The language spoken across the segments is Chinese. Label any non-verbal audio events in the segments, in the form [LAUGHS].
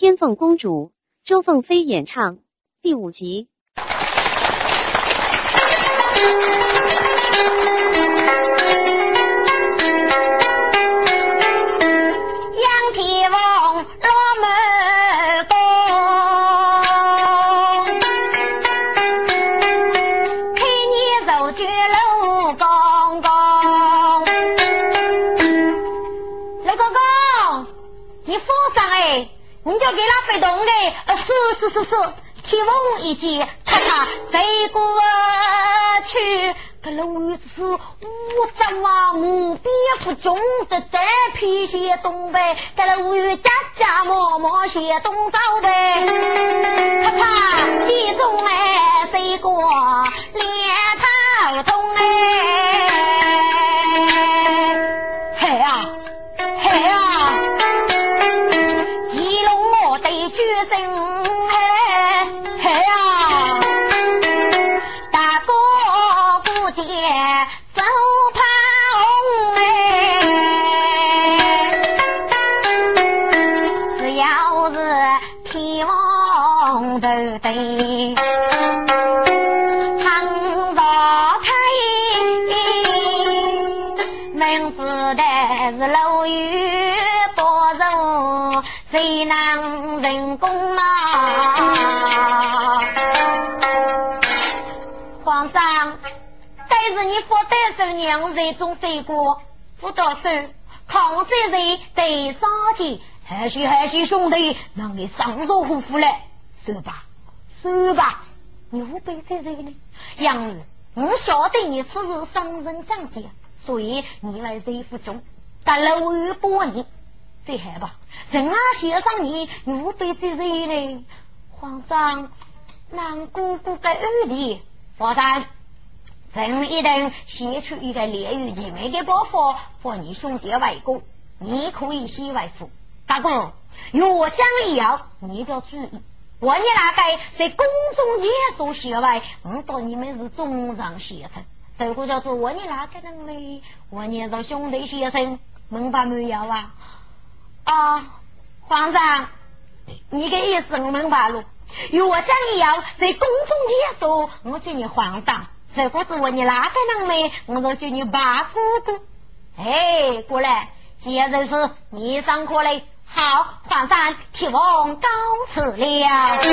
天凤公主，周凤飞演唱，第五集。是是是是，天风一击，咔嚓飞过去。这楼宇是五丈啊，目标不中，这这批些东北，这楼宇家家默默些东走呗。咔嚓，击中哎，飞过手，抗战人得杀气，还许还许兄弟让你上手虎虎嘞，说吧，说吧，你无背在这呢？杨儿，我晓得你此日上人降级，所以你来这府中，但楼宇不你，最害吧？人啊，先生你无背在这呢？皇上，让姑姑给二弟，皇上。朕一定写出一个烈日极美的包袱，和你兄弟外公，你可以写外父。大哥，若将以后，你就注意，我你那个在宫中解说写外，我当你们是中上先生，这个叫做我你那个人嘞？我你是兄弟先生，明白没有啊？啊，皇上，你的意思我明白了。若将以后在宫中解说，我叫你皇上。这个是问你哪个人呢？我说叫你八姑姑。哎，过来，既然是你上课嘞，好，皇上，天王告辞了。天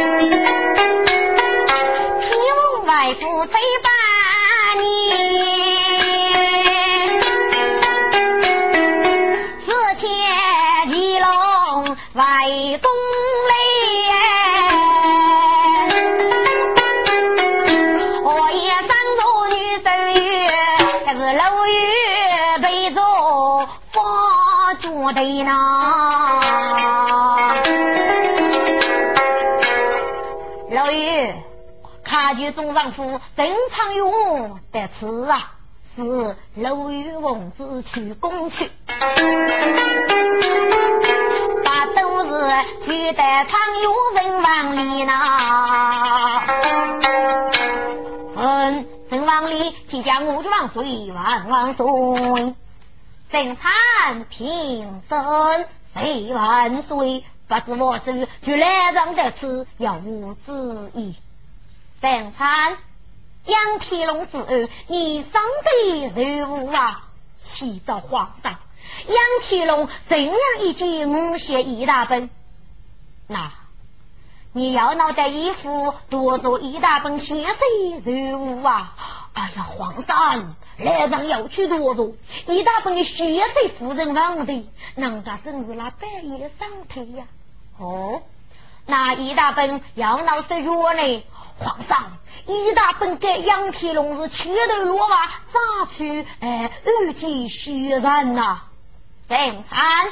王外父催把你。四千骑龙外公。对呢，老于，看见中丈夫正常用的词啊，是楼宇王子去攻去，把都是去得常有人往里呢。嗯，人往里，即将我就万岁万万岁。正汉平生谁万岁？不知我是就来让的此要无旨意。正汉杨天龙之儿，你上得如何啊？启奏皇上，杨天龙怎样一句母写一大本？那你要脑袋衣服多做一大本写得如何啊？哎呀，皇上！来让要去多多，一大本血水夫人房的，人家正是那半夜上头呀！哦，那一大本要闹是弱呢？皇上，一大本给杨天龙是切头落瓦，咋去？哎，二级血染呐！正三，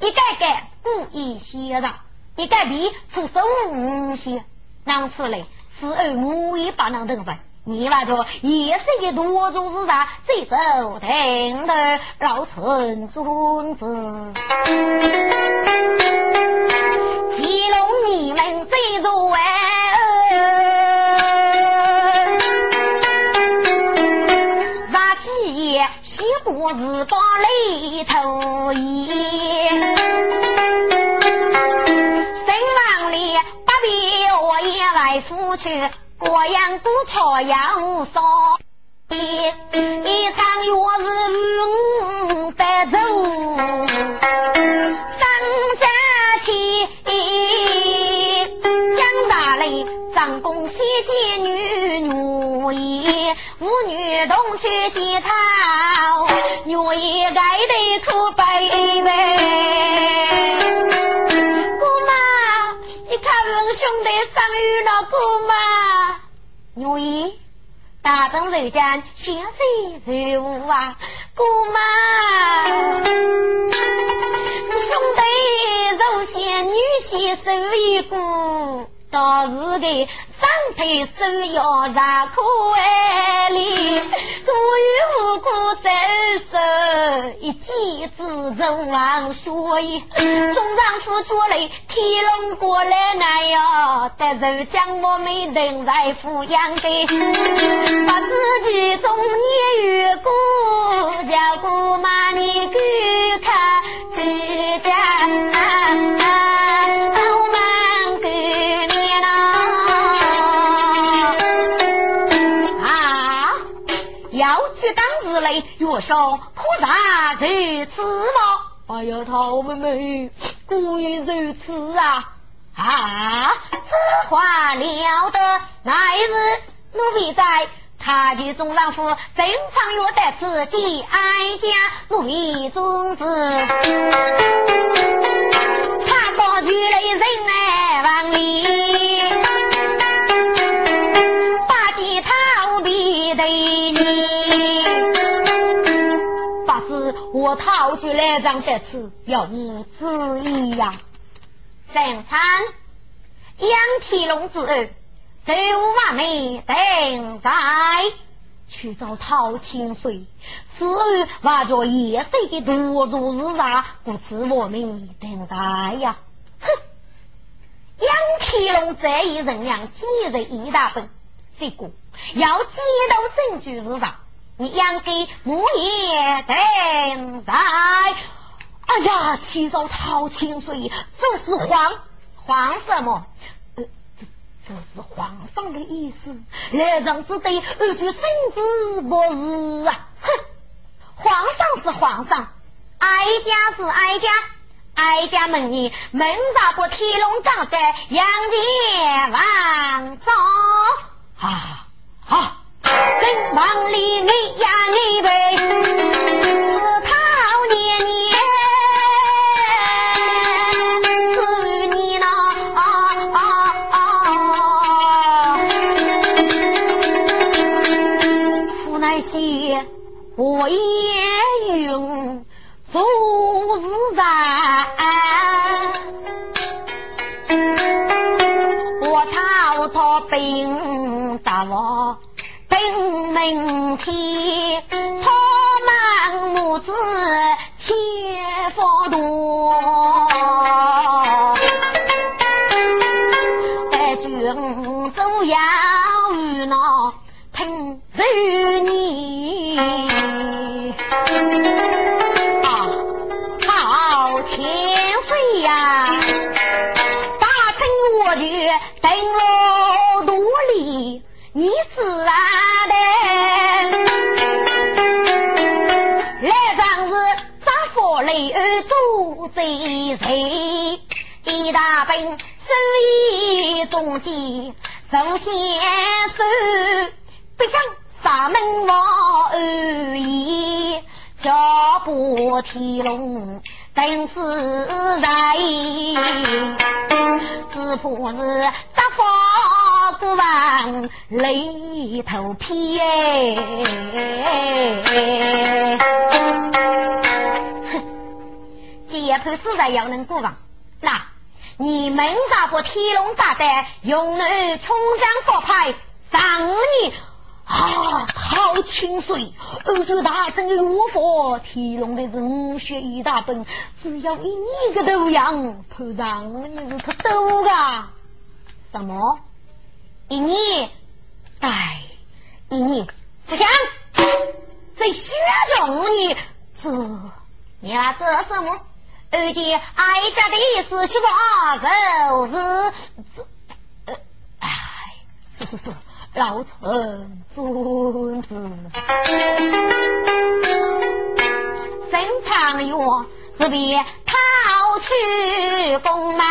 一改改故意血染，一改比出手无些，哪次嘞？此儿母也把能等分。你那个也是一多主之上，最走定的老村孙子，吉龙你们最做哎，那几爷岂不是把雷头爷？出去，过样都瞧样少。一一场月是五百走，三家起，蒋大雷张公喜结女女衣，妇女同学结套，女衣爱得可白女衣。大众人间，相随如雾啊！姑妈，兄弟如仙，女婿手一股，到时的。上腿手要让可爱哩，故与无辜走手，一记子人往学意。中上是觉来天龙过来难呀，得受将我们等在抚养的，把自己中年与过，叫姑妈你给看几家。月上可然如此吗？哎呀，陶妹妹，故意如此啊！啊，此话了得！那一日，奴婢在他去送丈夫正常约在自己哀家，奴婢宗旨，他把去来人来往里，我讨举来让得此，要你注意呀。三餐杨天龙之儿，周万美等待去找陶清水，此儿挖着夜色的多如日啊，故此我们等待呀。哼！杨天龙这一人量，今日一大本，这个要接到证据日上。你养给母也等在，哎呀，七早讨清水，这是皇皇什么？呃，这这是皇上的意思。来人之对二句圣旨不是啊！哼，皇上是皇上，哀家是哀家，哀家问你，门大不天龙掌在杨戬王走啊啊！身亡里你呀你呗，自讨年年是你那父乃些我也用昨日在，我讨他兵大王。明天，中计，首先是不想杀门王而已，脚步天龙。等是在，只怕是杂花孤王雷头劈哎！哼，解判实在要能过王，那你们咋不天龙炸弹用来冲将佛牌上你？啊！好清水，欧洲大圣的罗佛，天龙的人血一大本，只要一你个头样，头上你是可多啊！什么？一你？哎，一你不想在雪中你这你要做什么？而且哀家的意思，去把肉是这，哎，是是，老臣遵旨。正常月是别逃去宫门，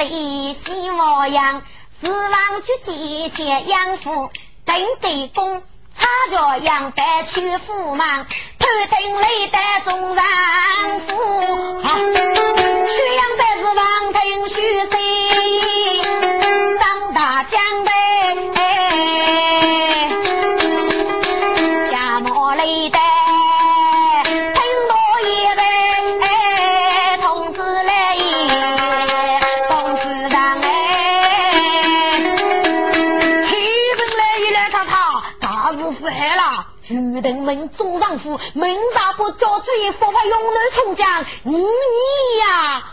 大本的喜模样，指望去借钱养父，等得公。他着杨白去父忙，头顶雷带众人夫，徐杨白是王庭虚门中丈夫，门大不叫罪，佛法永能冲将，你呀，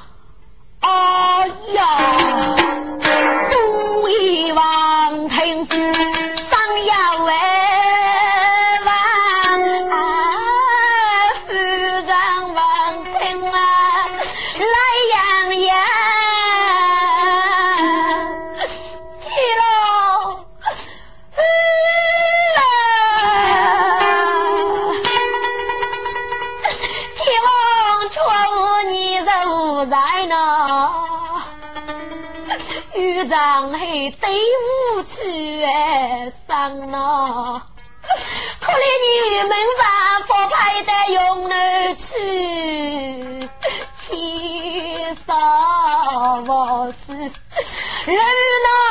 哎，上呐！可怜你们上佛派的用儿去，七杀我是人呐，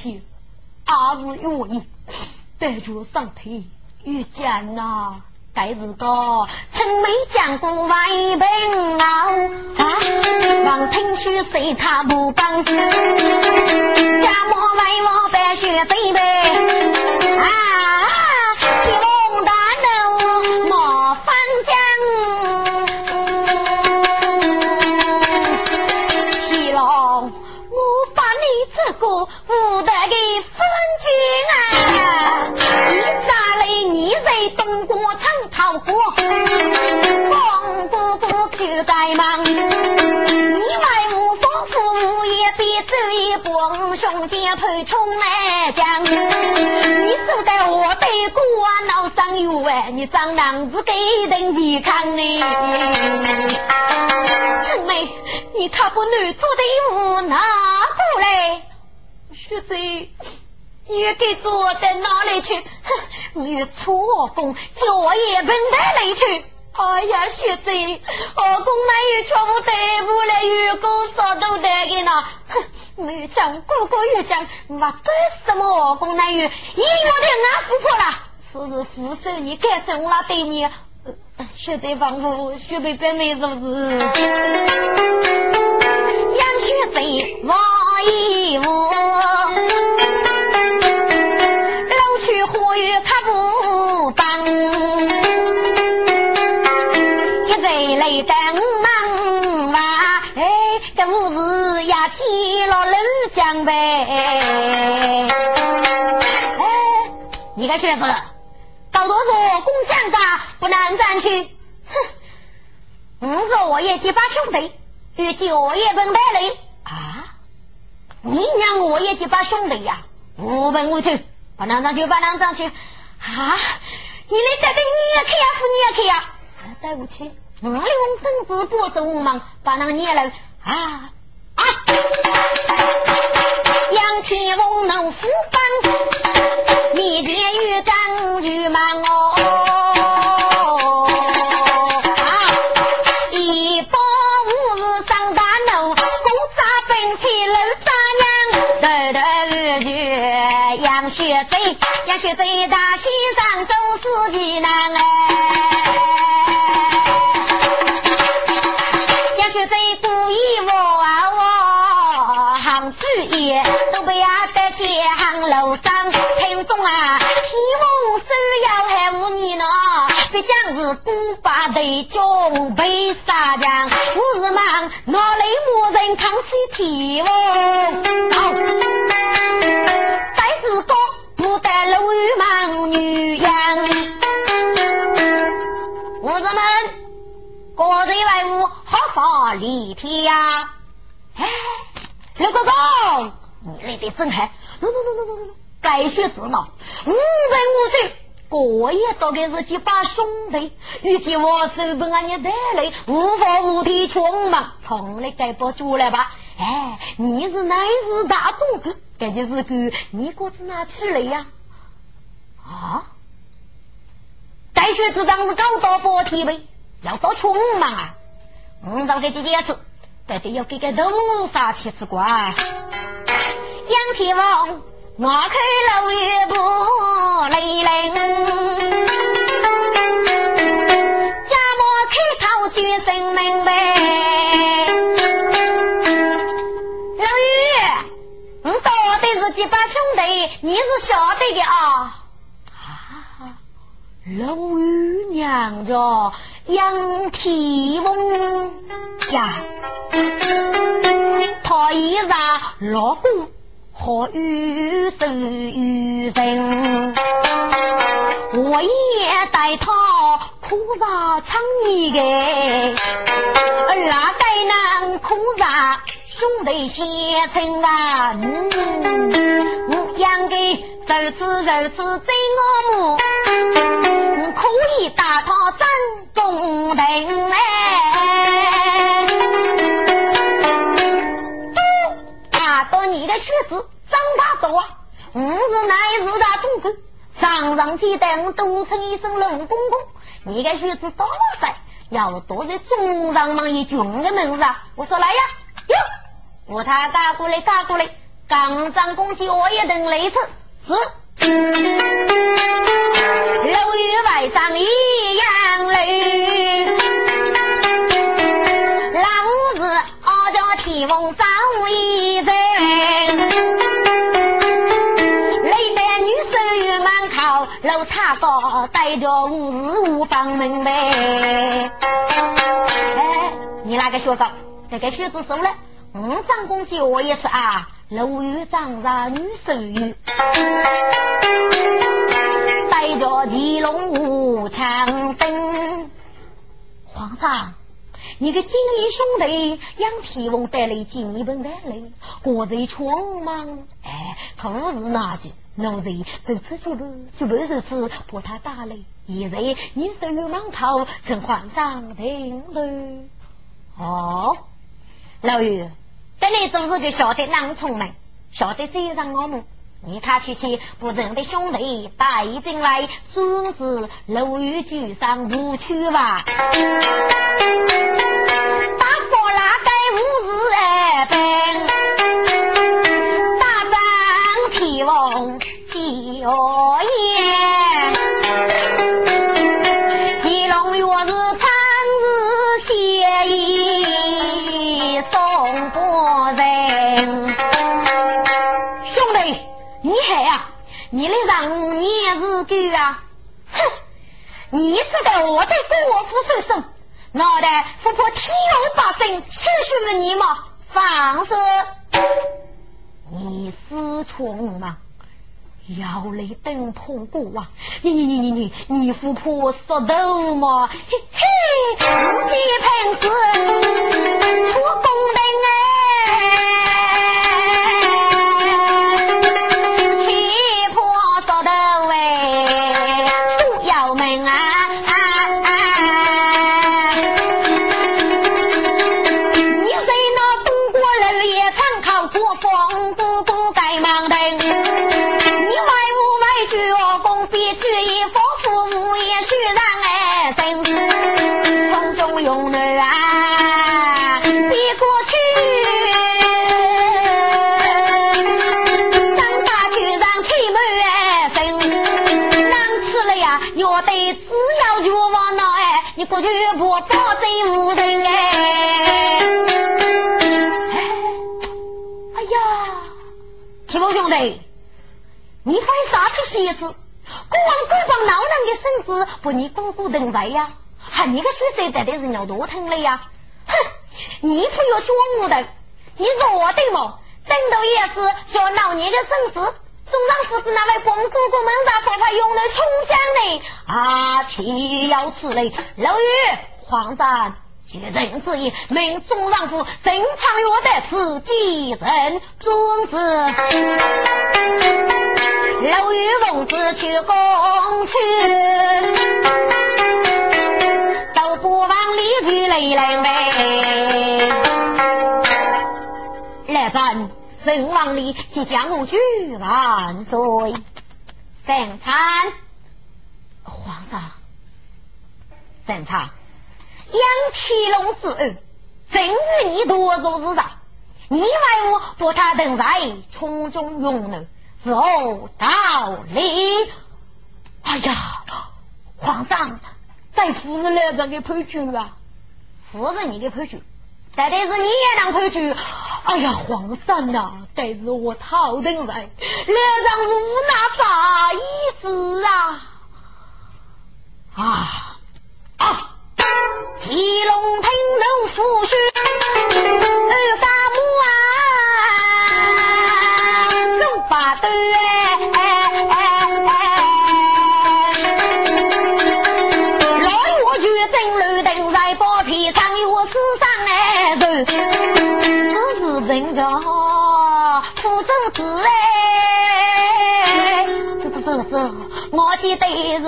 忘百姓，阿是愿意带着上台遇见呐。该是个曾没见过外本啊，王听去随他不帮，家莫外我白雪飞白啊。长娘子给人健康呢。春梅，你他把男做的衣服拿过来。雪子。你给做到哪里去？哼，你错风，脚也奔到哪里去？哎呀，学子，二公那有全部对不了，员工啥都得给呢。哼，没讲哥哥有讲，我干什么？二公那有，一月的俺不破了。是是副手，你干什么对你？学对房子，学对白妹是不是？杨学贼，王一武。去呼吁他不帮，一在来等忙哇，哎，这不是呀，起了楼江呗？哎，你个学子，不能站去？哼，五个我也几把兄弟，与九爷本带来啊，你让我也几把兄弟呀，无本无头。把两张去，把两张去啊！你来这个，你也去呀，父你也去呀！对不起，我用身子不走忙，把那个捏来啊啊！杨天龙能扶帮，你见玉章玉忙学在大心上走四季难哎，也许在故意我啊我行主意，都不要得钱行楼上听众啊，希望是要害无你呢，必将是古巴的中被杀将，我是忙哪里没人扛起铁哦，法立体呀！哎，刘哥哥，你来的真好，喏喏喏喏喏喏，该学子呢，无人无罪，过夜到给自己把兄弟，与其我手本俺也带来，无法无天穷忙，同来该不住了吧？哎，你是乃是大众哥。这就是个你果子哪去了呀？啊！带学子当是搞到波提呗，要到穷嘛啊！我找这几件事，得得要给个东杀气之怪。杨天王，我看老岳不累人，家莫开口举声明白。几把兄弟，你是晓得的啊！啊，龙玉娘着仰天翁呀，他一日落宫和玉手玉人，我也带他苦茶唱一个，哪该能苦茶？兄弟相称啊，我养个如此如此真我母，可以打他真公平哎。都啊，到你的靴子长大多，我是乃是大总管，上上期等都称一声龙公公，你的靴子多了噻，要躲在中上忙一军的门上，我说来呀，哟。我他打过来，打过来，刚张公鸡我也等雷次是。楼宇外上一样雷，老子二家提翁早一人，雷得女手与满靠楼塔高，带着五日无房门呗。哎，你那个学生，这个学子收了。五张公鸡我也是啊，楼宇长上女手语，带着骑龙舞枪声。皇上，你的金衣兄弟杨天翁带来金一本带来，国贼穷忙，哎，可不是那些，奴才如此就路，就路如此，把他打来，一日你手有蟒头，请皇上听了。哦，老爷。这里总是就晓得囊聪明，晓得追上我们。你看去去，不认得兄弟带进来，说是楼宇居上无趣吧？你是狗啊！哼！你知道我在国府受审，脑袋不破天龙八神，吃死了你吗？放肆！你死穷吗？要来等破过啊！你你你你你你富婆说头吗？嘿嘿，姑姑等在呀？喊你个水色带的人要多疼了呀！哼，你不要装的，你弱的么？等到也是叫老你的身子。总让夫子那位公主公们让佛派用来冲将呢？啊，岂有此理！老爷，皇上绝人之意，命总让夫正常约在此继人尊子。老爷公子去宫去，离去泪来呗。来人！圣王里即将无惧万岁，圣参皇上，圣参杨天龙之恩，正与你多做日常，你为我把他等在从中用呢，是后道理？哎呀，皇上，在夫人来这给判决啊！不是，你的判决。但得是你也能回去。哎呀，皇上呐，这是我头等人，脸上无那啥意思？啊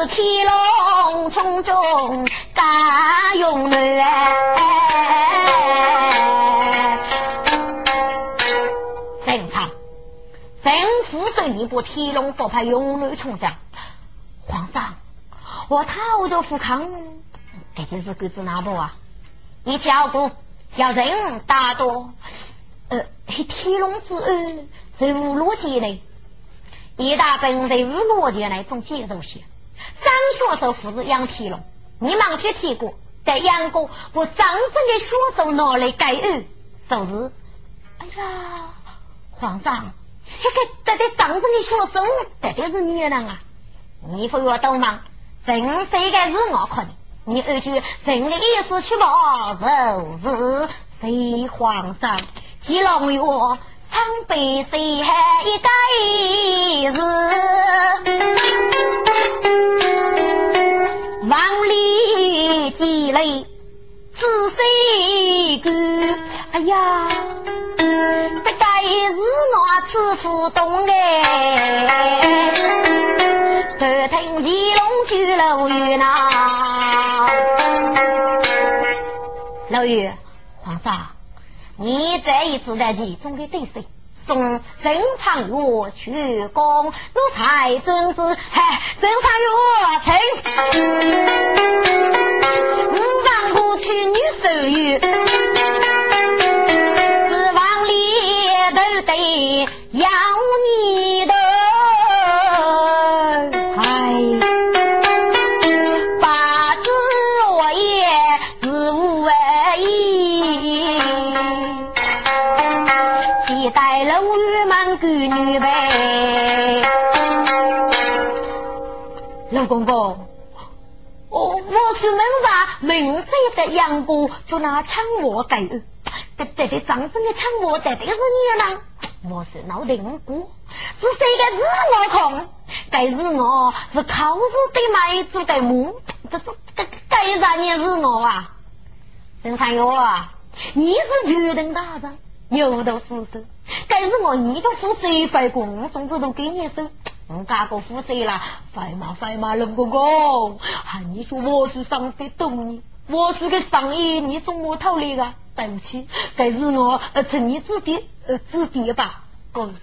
天龙冲中大勇女哎。正常，正福州一部天龙佛派勇女冲将，皇上，我讨着富康，这就是狗子哪部啊？一起熬过，要人大多。呃，天龙之恩是无逻辑的，一大本在无逻辑那种节奏些。张学寿父子养天龙，你忘记提过，在杨过把真正的学手拿来改恩，是是？哎呀，皇上，这个这个真正的学手，绝对是你人啊！你不要多忙，真非该是我看的，你二句真的意思去吧，就是谁皇上？祁龙月，苍白水海一盖日，里积累此谁干？哎呀，这该是我此府东哎，不听祁龙去楼月呐，老爷，皇上。你这一次在其中的对手，送正常药去宫，奴才遵旨。嗨，正常药请，五王过去女手语，四房里都得要你的。的杨过，就拿枪我给，这这这长生的枪我这这是你呢？我是老定过，是谁个日我空？该日我是考试的买主的母，这这这该啥你日我啊？郑三友啊，你是决定大人。牛头死手，该是我一个副手白工，总之都给你收。我加个副手啦，快嘛快嘛，龙哥哥，喊你说我是上得懂你，我是个上衣，你从我偷来的，对不起，这是我呃，请你指点呃指点吧。公，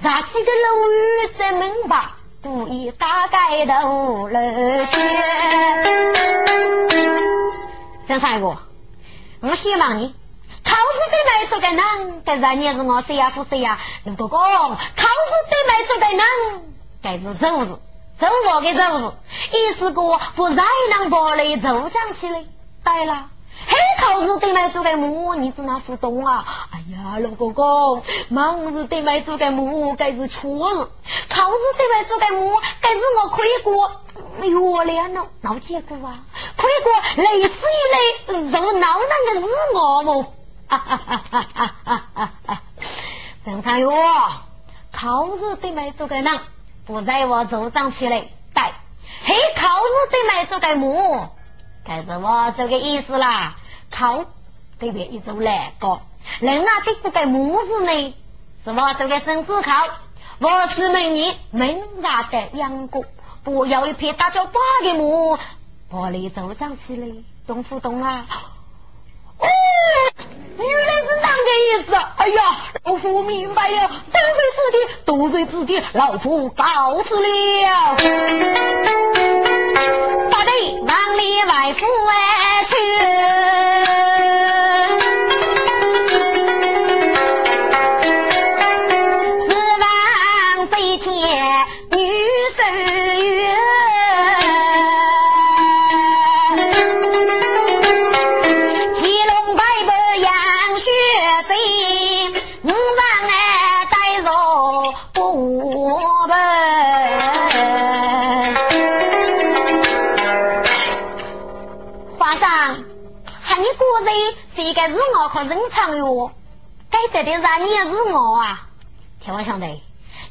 那几个楼宇在门吧，故意大概的楼间。张一哥，我希望你。考试最买做的人，但是你是我谁呀？是谁呀？如果哥，考试最买做的人，这是周日，周末的周日，一是个不才能把你周讲起来。对了，黑烤日对麦做个馍，你怎能互动啊？哎呀，老公公，忙日对麦做个馍，该是错日；烤日对麦做个馍，该是我亏过。我亮了，老，结果啊？亏过累死累肉，哪能个是我 [LAUGHS] 么？哈哈哈！三哟，烤日对麦做个啷，不在我头上起来带，黑烤日对麦做个馍。该是我这个意思啦，靠对面一组来个，人啊，对这个母子呢，是我这个孙子靠，我是每年门家的养过，不要一片大叫八个母，玻璃走长起来，懂不懂啊？哦，原来是那个意思，哎呀，老夫明白了，得罪自己，得罪自己，老夫告辞了。Good. 和人长哟，该在的让你是我啊！听我兄弟，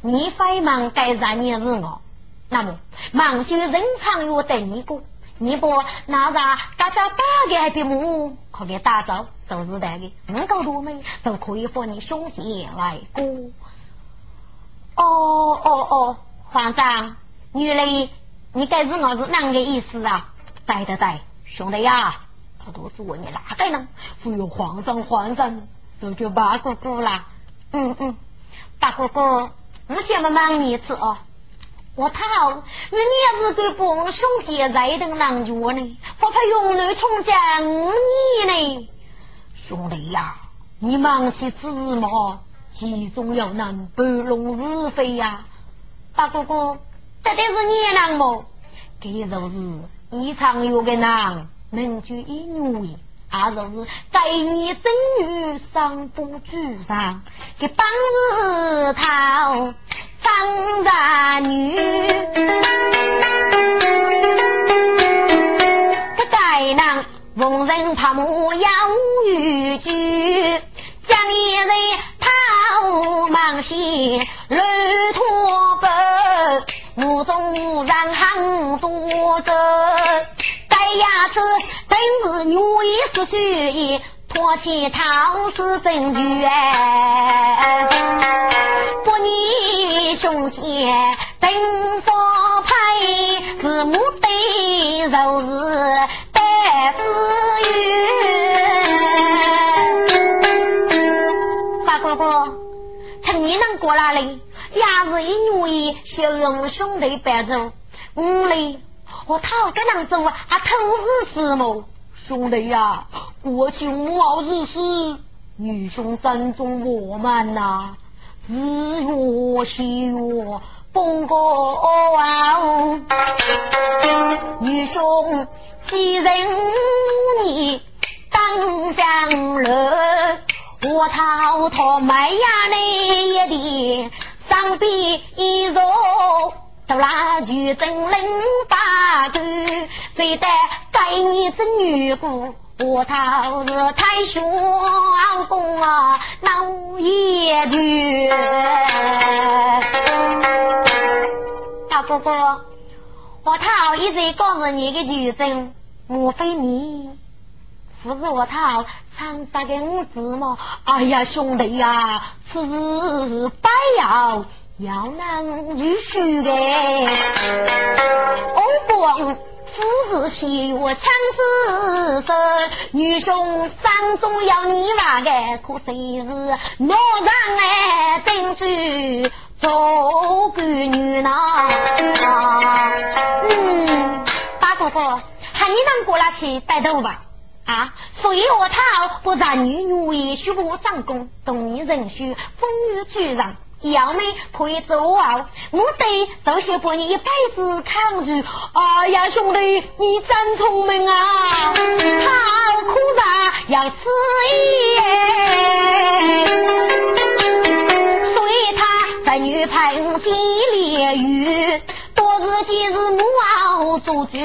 你非忙该让你是我，那么忙就人长哟等你过，你不那啥大家打个还比母可给打造就是的个，能够多美都可以和你兄弟来过。哦哦哦，皇上，原来你该是我是哪个意思啊？对对对，兄弟呀！他都是问你哪个呢？忽悠皇上，皇上都叫八哥哥啦。嗯嗯，八哥哥，我先问问你一次哦。我讨你也是给帮兄弟在等郎脚呢，不怕用来冲将你呢？兄弟呀，你忙起此事嘛，其中要难半龙是非呀。八哥哥，这得是你难么？这就是一场有个难。名句一女，也就是该你正女上不举上，给帮日头张大女，这该人逢人怕母要与居，将一人逃忙些乱拖奔，无中无人行多走。牙齿真是女一是主意，托起桃是真句哎。不你兄弟等发派，是母的就是白子玉。八哥哥，趁你能过来哩，牙是一女一，小用兄弟白走，五哩。我讨个能走啊，还偷日死么？兄弟呀，过去无傲日死，女兄山中我们呐，日月西月奔过啊！女兄既然你当将来，我讨他卖呀你一点，上边一座。都拉举真领八个，最得该你这女姑，我他是太雄公啊，闹野剧。大哥哥，我他一直告诉你个举证，莫非你不是我他长沙的五子吗？哎呀，兄弟呀，此事不要。要能遇婿的，欧光夫子喜我枪子手，女兄山中要你娃个，可谁是我让哎真主做个女呢？嗯，大哥哥，喊你能过来去带头吧？啊，所以我讨不然女女也许不长功，懂你人须风雨俱让。要没可以走啊！我得首先把你一辈子扛住。哎呀，兄弟，你真聪明啊！好苦啊，要吃盐。所以他在女朋金烈玉，多日今日母熬做主，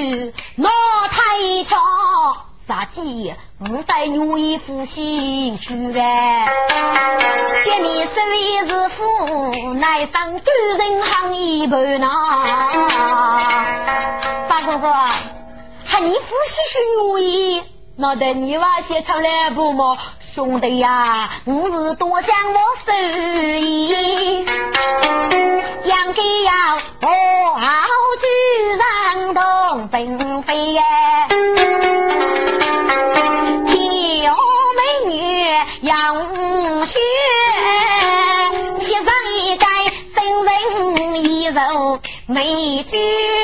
老太长。杀鸡，我带女衣服洗去来。爹你手里是富，乃上官人行一半呐。大哥哥，喊你夫洗去女衣，那得你娃先唱来不嘛。兄弟呀，我是多想我手艺，养给要我好去上东并非耶。杨雪，先生一改，生人一柔，美句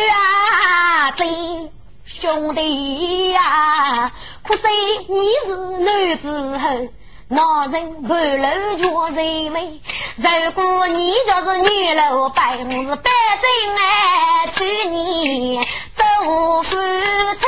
啊，真兄弟呀，可惜你是男子汉，男人半路叫人美。如果你就是女老板，我是百姓哎，娶你做夫妻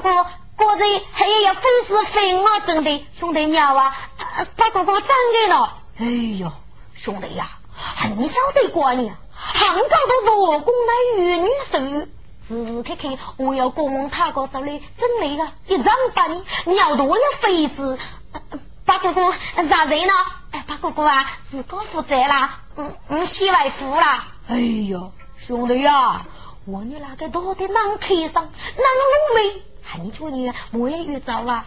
哥哥，果然还要粉丝粉啊，真的，兄弟娘啊，八哥哥真的了。哎呦，兄弟呀，你晓得过你。杭州都是我公的玉女手，时刻刻我要过问他个这里真累了，一张板你要多要费事。八哥哥咋人呢？哎，八哥哥啊，是哥负责啦，嗯嗯，洗外服啦。哎呦，兄弟呀，我你那个到底啷开上啷路没？还你做你我也遇着了，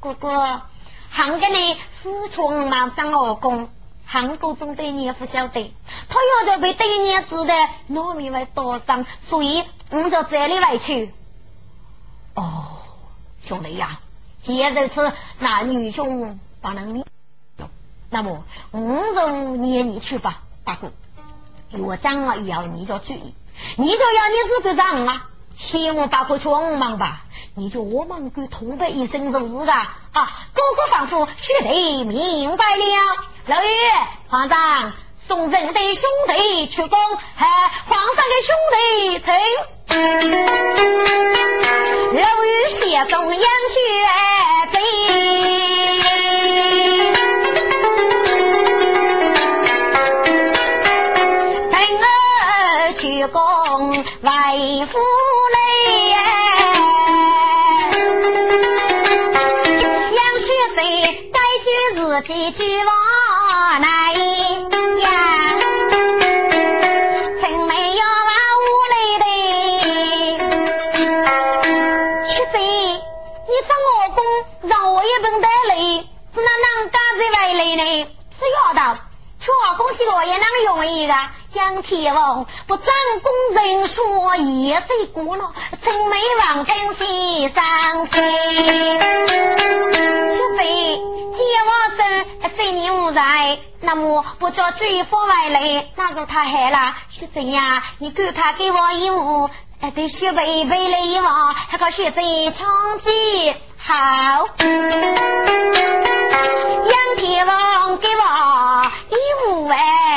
哥哥，杭州呢四川嘛张二公。韩国中的你也不晓得，他要得被对年子的糯米会多上，所以我就这里来去。哦，兄弟呀，既然如此，那女兄不能，那么我就念你去吧，大哥。我讲了要你就注意，你就要你自个长啊，千万不可匆忙吧。你就我们给同白一声就是的啊，哥哥仿佛学得明白了。老爷，皇上送人的兄弟出宫，和皇上的兄弟听。老爷谢送杨雪贼，几句话恭喜老爷那么容易的。杨天王不长工人说也罪过了，真没往东西上飞。除非借我手，非你无在，那么不叫追夫外来，那就太害了。是怎呀？你赶快给我一壶，得雪杯杯来一碗，还可雪在长记好。杨天王给我一五万。